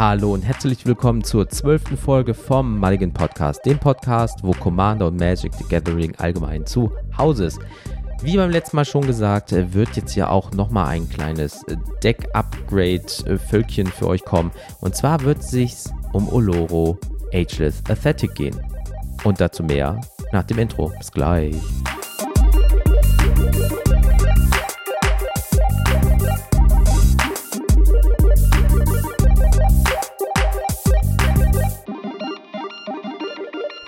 Hallo und herzlich willkommen zur zwölften Folge vom Mulligan Podcast, dem Podcast, wo Commander und Magic the Gathering allgemein zu Hause ist. Wie beim letzten Mal schon gesagt, äh, wird jetzt ja auch nochmal ein kleines äh, Deck-Upgrade-Völkchen für euch kommen. Und zwar wird es sich um Oloro Ageless Aesthetic gehen. Und dazu mehr nach dem Intro. Bis gleich.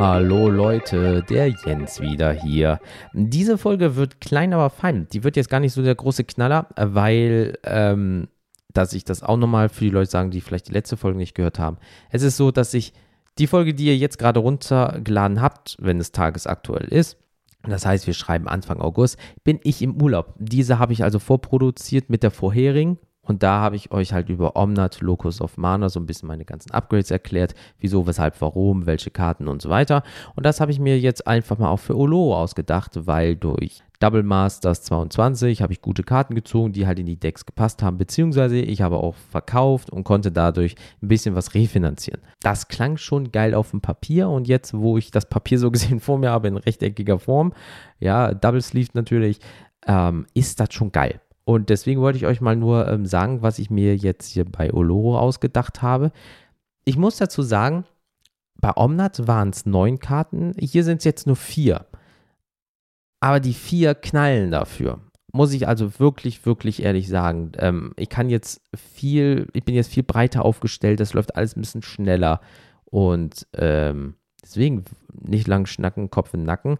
Hallo Leute, der Jens wieder hier. Diese Folge wird klein, aber fein. Die wird jetzt gar nicht so der große Knaller, weil, ähm, dass ich das auch nochmal für die Leute sagen, die vielleicht die letzte Folge nicht gehört haben. Es ist so, dass ich die Folge, die ihr jetzt gerade runtergeladen habt, wenn es tagesaktuell ist, das heißt, wir schreiben Anfang August, bin ich im Urlaub. Diese habe ich also vorproduziert mit der vorherigen und da habe ich euch halt über Omnat, Locus of Mana so ein bisschen meine ganzen Upgrades erklärt, wieso, weshalb, warum, welche Karten und so weiter. Und das habe ich mir jetzt einfach mal auch für Olo ausgedacht, weil durch Double Masters 22 habe ich gute Karten gezogen, die halt in die Decks gepasst haben, beziehungsweise ich habe auch verkauft und konnte dadurch ein bisschen was refinanzieren. Das klang schon geil auf dem Papier und jetzt, wo ich das Papier so gesehen vor mir habe in rechteckiger Form, ja, Double Sleeve natürlich, ähm, ist das schon geil. Und deswegen wollte ich euch mal nur ähm, sagen, was ich mir jetzt hier bei Oloro ausgedacht habe. Ich muss dazu sagen, bei Omnat waren es neun Karten, hier sind es jetzt nur vier. Aber die vier knallen dafür. Muss ich also wirklich, wirklich ehrlich sagen. Ähm, ich kann jetzt viel, ich bin jetzt viel breiter aufgestellt, das läuft alles ein bisschen schneller. Und ähm, deswegen nicht lang schnacken, Kopf in den Nacken.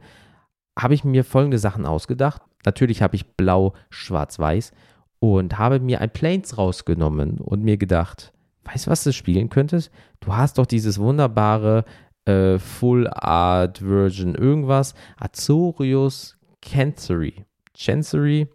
Habe ich mir folgende Sachen ausgedacht. Natürlich habe ich blau, schwarz, weiß und habe mir ein Planes rausgenommen und mir gedacht, weißt du, was du spielen könntest? Du hast doch dieses wunderbare äh, Full Art Version irgendwas, Azorius Chancery. Chancery?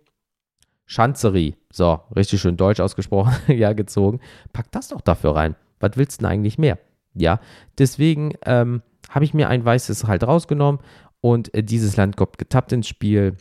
Chancery. So, richtig schön deutsch ausgesprochen, ja, gezogen. Pack das doch dafür rein. Was willst du denn eigentlich mehr? Ja, deswegen ähm, habe ich mir ein weißes halt rausgenommen und äh, dieses Land kommt getappt ins Spiel.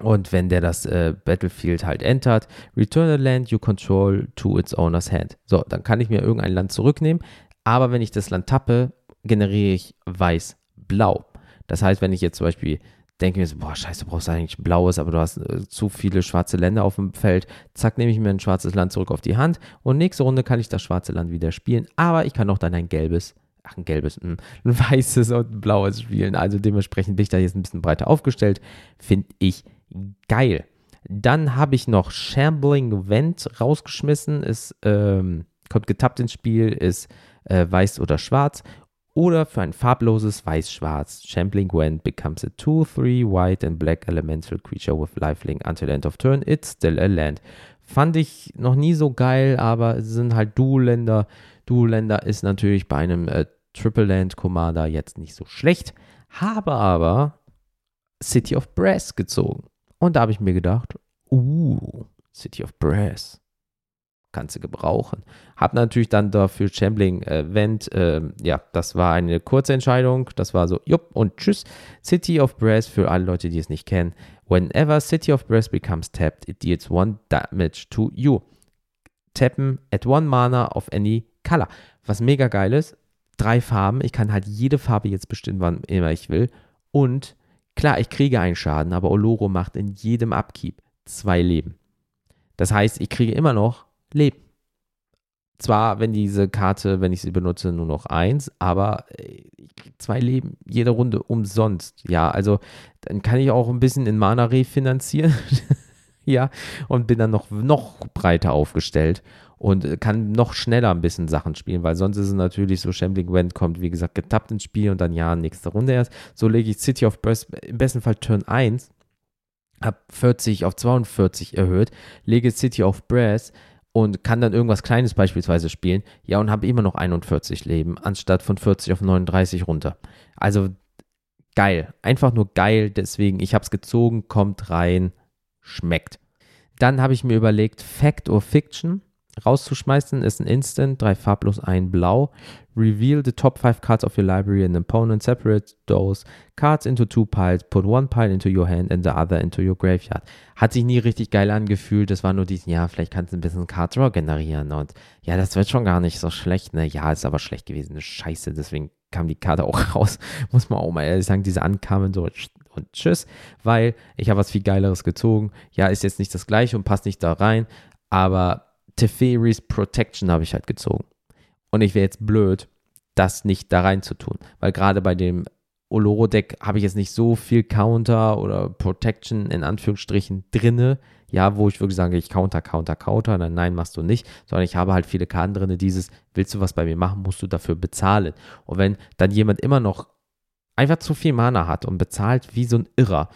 Und wenn der das äh, Battlefield halt entert, return a land you control to its owner's hand. So, dann kann ich mir irgendein Land zurücknehmen. Aber wenn ich das Land tappe, generiere ich weiß-blau. Das heißt, wenn ich jetzt zum Beispiel denke mir so, boah, scheiße, du brauchst eigentlich blaues, aber du hast äh, zu viele schwarze Länder auf dem Feld. Zack, nehme ich mir ein schwarzes Land zurück auf die Hand und nächste Runde kann ich das schwarze Land wieder spielen, aber ich kann auch dann ein gelbes, ach, ein gelbes, ein, weißes und ein blaues spielen. Also dementsprechend bin ich da jetzt ein bisschen breiter aufgestellt. Finde ich geil. Dann habe ich noch Shambling Vent rausgeschmissen. Ist, ähm, kommt getappt ins Spiel, ist äh, weiß oder schwarz. Oder für ein farbloses Weiß-Schwarz. Shambling Vent becomes a 2-3 white and black elemental creature with lifelink until end of turn. It's still a land. Fand ich noch nie so geil, aber es sind halt Dual-Länder. Dual-Länder ist natürlich bei einem äh, Triple-Land Commander jetzt nicht so schlecht. Habe aber City of Brass gezogen. Und da habe ich mir gedacht, uh, City of Brass. Kannst du gebrauchen. Hab natürlich dann dafür Chambling Event, äh, ja, das war eine kurze Entscheidung. Das war so, jupp und tschüss. City of Brass für alle Leute, die es nicht kennen. Whenever City of Brass becomes tapped, it deals one damage to you. Tappen at one mana of any color. Was mega geil ist, drei Farben. Ich kann halt jede Farbe jetzt bestimmen, wann immer ich will. Und Klar, ich kriege einen Schaden, aber Oloro macht in jedem Upkeep zwei Leben. Das heißt, ich kriege immer noch Leben. Zwar, wenn diese Karte, wenn ich sie benutze, nur noch eins, aber äh, zwei Leben jede Runde umsonst. Ja, also dann kann ich auch ein bisschen in Mana refinanzieren. ja, und bin dann noch, noch breiter aufgestellt und kann noch schneller ein bisschen Sachen spielen, weil sonst ist es natürlich so, Shambling Wend kommt, wie gesagt, getappt ins Spiel und dann ja, nächste Runde erst. So lege ich City of Burst im besten Fall Turn 1, habe 40 auf 42 erhöht, lege City of Brass und kann dann irgendwas Kleines beispielsweise spielen, ja, und habe immer noch 41 Leben, anstatt von 40 auf 39 runter. Also geil, einfach nur geil, deswegen, ich habe es gezogen, kommt rein, schmeckt. Dann habe ich mir überlegt, Fact or Fiction rauszuschmeißen ist ein Instant, drei farblos, ein blau. Reveal the top five cards of your library and opponent, separate those cards into two piles, put one pile into your hand and the other into your graveyard. Hat sich nie richtig geil angefühlt, das war nur diesen, ja, vielleicht kannst du ein bisschen Card Draw generieren und ja, das wird schon gar nicht so schlecht, ne? Ja, ist aber schlecht gewesen, eine Scheiße, deswegen kam die Karte auch raus, muss man auch mal ehrlich sagen, diese ankamen so und tschüss, weil ich habe was viel Geileres gezogen. Ja, ist jetzt nicht das gleiche und passt nicht da rein, aber Teferis Protection habe ich halt gezogen. Und ich wäre jetzt blöd, das nicht da rein zu tun, weil gerade bei dem Oloro-Deck habe ich jetzt nicht so viel Counter oder Protection in Anführungsstrichen drinne, ja, wo ich wirklich sage, ich counter, counter, counter, dann nein, machst du nicht, sondern ich habe halt viele Karten drinne, dieses, willst du was bei mir machen, musst du dafür bezahlen. Und wenn dann jemand immer noch einfach zu viel Mana hat und bezahlt wie so ein Irrer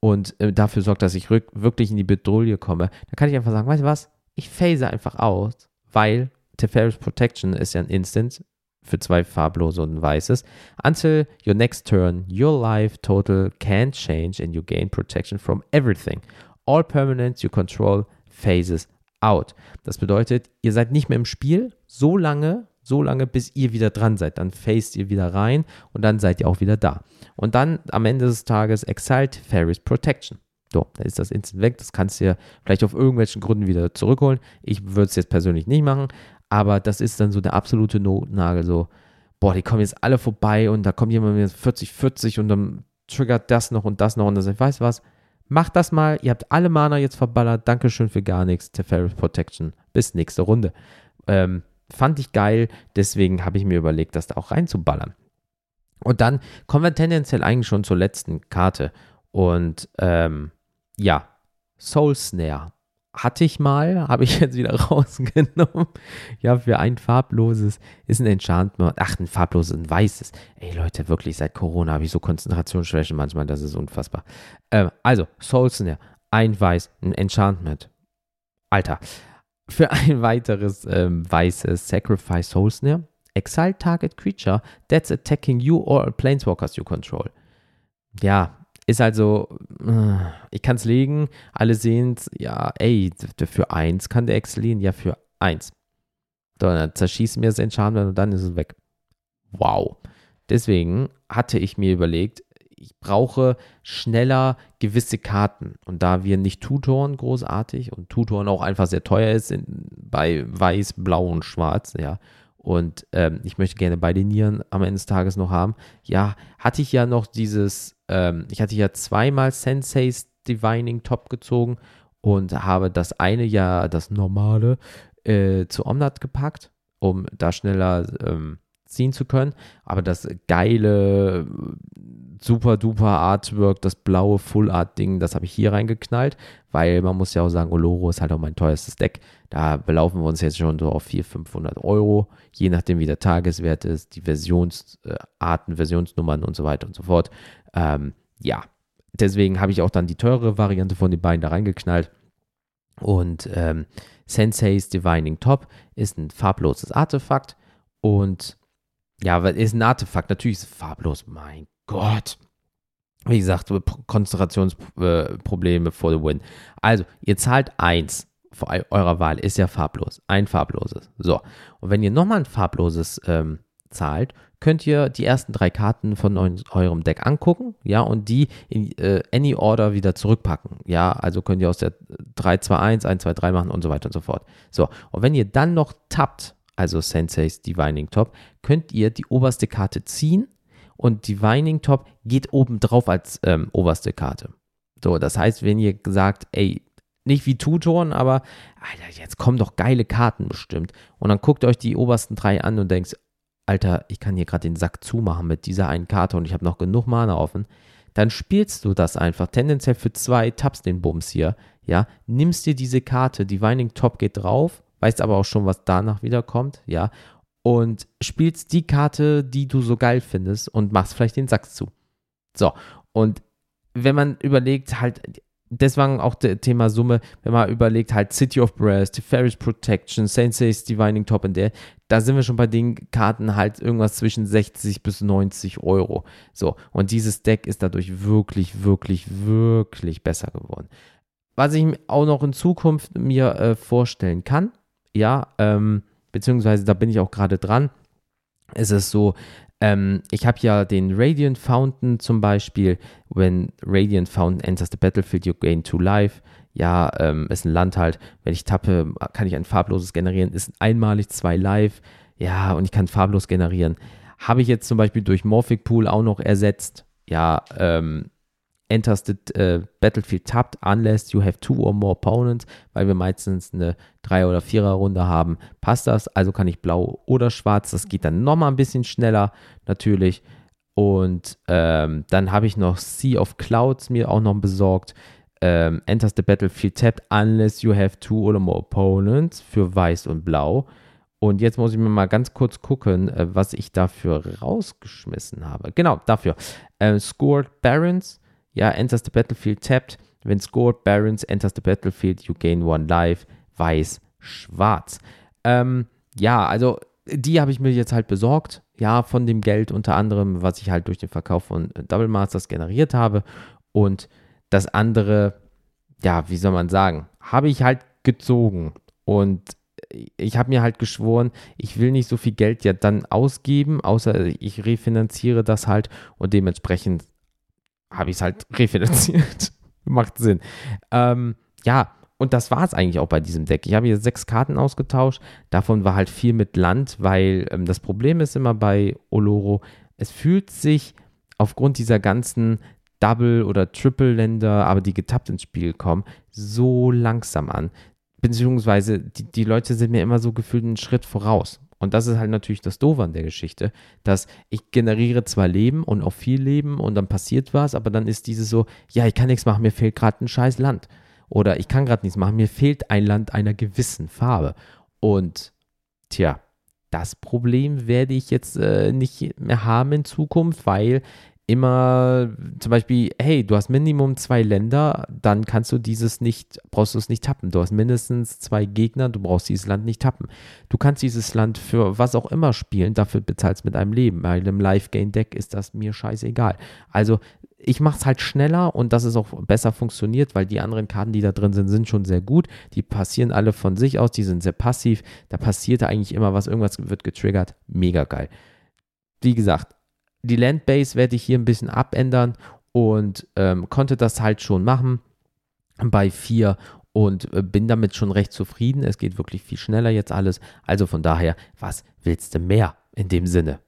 und äh, dafür sorgt, dass ich wirklich in die Bedrohung komme, dann kann ich einfach sagen, weißt du was, ich phase einfach aus, weil Teferis Protection ist ja ein Instant für zwei farblose und ein weißes. Until your next turn, your life total can change and you gain protection from everything. All permanents you control phases out. Das bedeutet, ihr seid nicht mehr im Spiel so lange, so lange, bis ihr wieder dran seid. Dann phased ihr wieder rein und dann seid ihr auch wieder da. Und dann am Ende des Tages Exiled Fairies Protection. So, dann ist das Instant weg. Das kannst du ja vielleicht auf irgendwelchen Gründen wieder zurückholen. Ich würde es jetzt persönlich nicht machen, aber das ist dann so der absolute Notnagel. So, boah, die kommen jetzt alle vorbei und da kommt jemand mit 40, 40 und dann triggert das noch und das noch und sagt, weißt du was? Macht das mal. Ihr habt alle Mana jetzt verballert. Dankeschön für gar nichts. Teferi's Protection. Bis nächste Runde. Ähm, fand ich geil. Deswegen habe ich mir überlegt, das da auch reinzuballern. Und dann kommen wir tendenziell eigentlich schon zur letzten Karte. Und ähm, ja, Soul Snare hatte ich mal, habe ich jetzt wieder rausgenommen. Ja, für ein farbloses ist ein Enchantment. Ach, ein farbloses, ein weißes. Ey Leute, wirklich, seit Corona habe ich so Konzentrationsschwäche manchmal, das ist unfassbar. Ähm, also, Soul Snare, ein weiß, ein Enchantment. Alter. Für ein weiteres ähm, weißes Sacrifice Soul Snare. Exile target creature that's attacking you or planeswalkers you control. Ja, ist also, ich kann es legen, alle sehen es, ja, ey, für eins kann der exzelieren, ja, für eins. Dann zerschießen wir das Enchantment und dann ist es weg. Wow. Deswegen hatte ich mir überlegt, ich brauche schneller gewisse Karten. Und da wir nicht tutoren großartig und tutoren auch einfach sehr teuer ist in, bei Weiß, Blau und Schwarz, ja, und ähm, ich möchte gerne beide Nieren am Ende des Tages noch haben. Ja, hatte ich ja noch dieses, ähm, ich hatte ja zweimal Sensei's Divining Top gezogen und habe das eine ja, das normale, äh, zu Omnat gepackt, um da schneller ähm, ziehen zu können. Aber das geile, super duper Artwork, das blaue Full Art Ding, das habe ich hier reingeknallt, weil man muss ja auch sagen, Oloro ist halt auch mein teuerstes Deck. Da belaufen wir uns jetzt schon so auf 400, 500 Euro, je nachdem wie der Tageswert ist, die Versionsarten, Versionsnummern und so weiter und so fort. Ähm, ja, deswegen habe ich auch dann die teure Variante von den beiden da reingeknallt. Und ähm, Sensei's Divining Top ist ein farbloses Artefakt und ja, ist ein Artefakt. Natürlich ist es farblos. Mein Gott. Wie gesagt, Konzentrationsprobleme vor the win. Also, ihr zahlt eins vor eurer Wahl. Ist ja farblos. Ein farbloses. So. Und wenn ihr nochmal ein farbloses ähm, zahlt, könnt ihr die ersten drei Karten von eurem Deck angucken, ja, und die in äh, any order wieder zurückpacken, ja, also könnt ihr aus der 3, 2, 1, 1, 2, 3 machen und so weiter und so fort. So, und wenn ihr dann noch tappt, also Sensei's Divining Top, könnt ihr die oberste Karte ziehen und Divining Top geht oben drauf als ähm, oberste Karte. So, das heißt, wenn ihr sagt, ey, nicht wie Tutoren, aber Alter, jetzt kommen doch geile Karten bestimmt. Und dann guckt euch die obersten drei an und denkt, Alter, ich kann hier gerade den Sack zumachen mit dieser einen Karte und ich habe noch genug Mana offen. Dann spielst du das einfach tendenziell für zwei, tappst den Bums hier, ja, nimmst dir diese Karte, Divining Top geht drauf weißt aber auch schon, was danach wieder kommt, ja, und spielst die Karte, die du so geil findest und machst vielleicht den Sack zu. So, und wenn man überlegt, halt, deswegen auch das Thema Summe, wenn man überlegt, halt City of Brass, Ferris Protection, Sensei's Divining Top und der, da sind wir schon bei den Karten halt irgendwas zwischen 60 bis 90 Euro. So, und dieses Deck ist dadurch wirklich, wirklich, wirklich besser geworden. Was ich auch noch in Zukunft mir äh, vorstellen kann, Ja, ähm, beziehungsweise da bin ich auch gerade dran. Es ist so, ähm, ich habe ja den Radiant Fountain zum Beispiel. When Radiant Fountain enters the battlefield, you gain two life. Ja, ähm, ist ein Land halt. Wenn ich tappe, kann ich ein farbloses generieren. Ist einmalig zwei live. Ja, und ich kann farblos generieren. Habe ich jetzt zum Beispiel durch Morphic Pool auch noch ersetzt. Ja, ähm, enters the uh, battlefield tapped unless you have two or more opponents, weil wir meistens eine 3 oder 4er Runde haben, passt das. Also kann ich blau oder schwarz. Das geht dann nochmal ein bisschen schneller natürlich. Und ähm, dann habe ich noch Sea of Clouds mir auch noch besorgt. Ähm, enters the battlefield tapped unless you have two or more opponents für weiß und blau. Und jetzt muss ich mir mal ganz kurz gucken, äh, was ich dafür rausgeschmissen habe. Genau, dafür. Äh, scored Barons ja, enters the battlefield tapped. When scored Barons enters the battlefield, you gain one life. Weiß, schwarz. Ähm, ja, also die habe ich mir jetzt halt besorgt. Ja, von dem Geld unter anderem, was ich halt durch den Verkauf von Double Masters generiert habe. Und das andere, ja, wie soll man sagen, habe ich halt gezogen. Und ich habe mir halt geschworen, ich will nicht so viel Geld ja dann ausgeben, außer ich refinanziere das halt und dementsprechend habe ich es halt refinanziert. Macht Sinn. Ähm, ja, und das war es eigentlich auch bei diesem Deck. Ich habe hier sechs Karten ausgetauscht. Davon war halt viel mit Land, weil ähm, das Problem ist immer bei Oloro, es fühlt sich aufgrund dieser ganzen Double- oder Triple-Länder, aber die getappt ins Spiel kommen, so langsam an. Beziehungsweise die, die Leute sind mir immer so gefühlt einen Schritt voraus. Und das ist halt natürlich das Doofe an der Geschichte, dass ich generiere zwar Leben und auch viel Leben und dann passiert was, aber dann ist dieses so, ja, ich kann nichts machen, mir fehlt gerade ein scheiß Land. Oder ich kann gerade nichts machen, mir fehlt ein Land einer gewissen Farbe. Und tja, das Problem werde ich jetzt äh, nicht mehr haben in Zukunft, weil immer zum Beispiel, hey, du hast Minimum zwei Länder, dann kannst du dieses nicht, brauchst du es nicht tappen. Du hast mindestens zwei Gegner, du brauchst dieses Land nicht tappen. Du kannst dieses Land für was auch immer spielen, dafür bezahlst du mit einem Leben. Bei einem Live-Game-Deck ist das mir scheißegal. Also ich mache es halt schneller und dass es auch besser funktioniert, weil die anderen Karten, die da drin sind, sind schon sehr gut. Die passieren alle von sich aus, die sind sehr passiv. Da passiert eigentlich immer was, irgendwas wird getriggert. Mega geil. Wie gesagt, die Landbase werde ich hier ein bisschen abändern und ähm, konnte das halt schon machen bei 4 und äh, bin damit schon recht zufrieden. Es geht wirklich viel schneller jetzt alles. Also von daher, was willst du mehr in dem Sinne?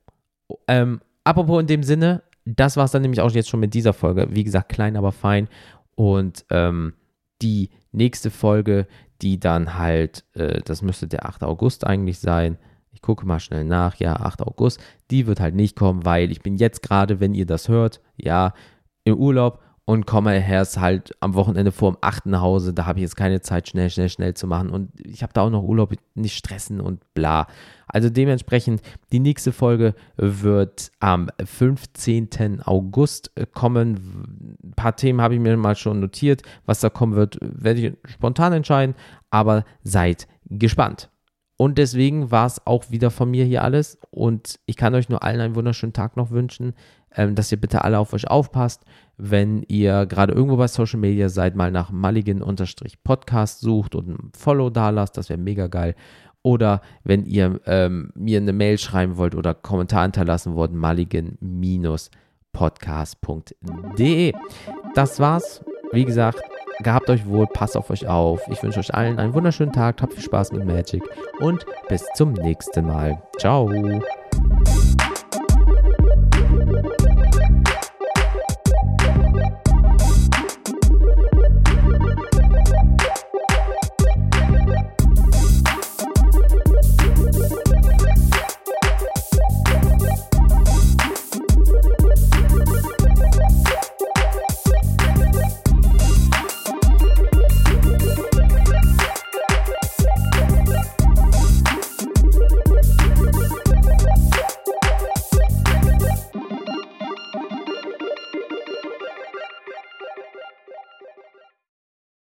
Ähm, apropos in dem Sinne, das war es dann nämlich auch jetzt schon mit dieser Folge. Wie gesagt, klein, aber fein. Und ähm, die nächste Folge, die dann halt, äh, das müsste der 8. August eigentlich sein, ich gucke mal schnell nach, ja, 8. August, die wird halt nicht kommen, weil ich bin jetzt gerade, wenn ihr das hört, ja, im Urlaub und komme erst halt am Wochenende vor dem 8. nach Hause. Da habe ich jetzt keine Zeit, schnell, schnell, schnell zu machen. Und ich habe da auch noch Urlaub, nicht stressen und bla. Also dementsprechend, die nächste Folge wird am 15. August kommen. Ein paar Themen habe ich mir mal schon notiert. Was da kommen wird, werde ich spontan entscheiden. Aber seid gespannt. Und deswegen war es auch wieder von mir hier alles. Und ich kann euch nur allen einen wunderschönen Tag noch wünschen, ähm, dass ihr bitte alle auf euch aufpasst. Wenn ihr gerade irgendwo bei Social Media seid, mal nach Mulligan-Podcast sucht und ein Follow da lasst, das wäre mega geil. Oder wenn ihr ähm, mir eine Mail schreiben wollt oder Kommentar hinterlassen wollt, mulligan-podcast.de. Das war's. Wie gesagt, Gehabt euch wohl, passt auf euch auf. Ich wünsche euch allen einen wunderschönen Tag, habt viel Spaß mit Magic und bis zum nächsten Mal. Ciao.